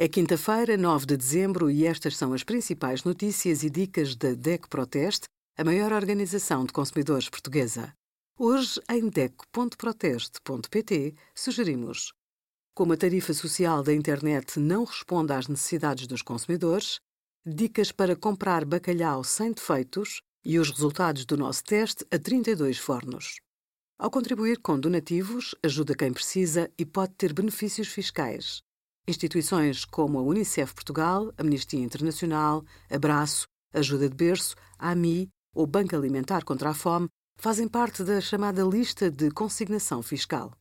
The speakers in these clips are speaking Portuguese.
É quinta-feira, 9 de dezembro, e estas são as principais notícias e dicas da DEC Proteste, a maior organização de consumidores portuguesa. Hoje, em DEC.proteste.pt, sugerimos como a tarifa social da internet não responde às necessidades dos consumidores, dicas para comprar bacalhau sem defeitos e os resultados do nosso teste a 32 fornos. Ao contribuir com donativos, ajuda quem precisa e pode ter benefícios fiscais. Instituições como a Unicef Portugal, Amnistia Internacional, Abraço, Ajuda de Berço, AMI ou Banco Alimentar contra a Fome fazem parte da chamada lista de consignação fiscal.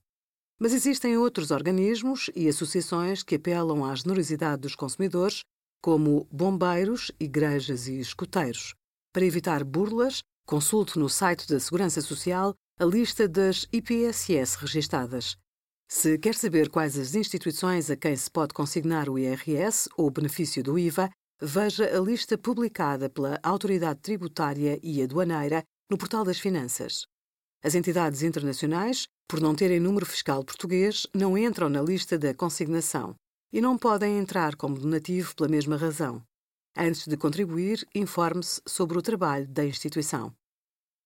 Mas existem outros organismos e associações que apelam à generosidade dos consumidores, como bombeiros, igrejas e escuteiros. Para evitar burlas, consulte no site da Segurança Social a lista das IPSS registadas. Se quer saber quais as instituições a quem se pode consignar o IRS ou o benefício do IVA, veja a lista publicada pela Autoridade Tributária e Aduaneira no Portal das Finanças. As entidades internacionais, por não terem número fiscal português, não entram na lista da consignação e não podem entrar como donativo pela mesma razão. Antes de contribuir, informe-se sobre o trabalho da instituição.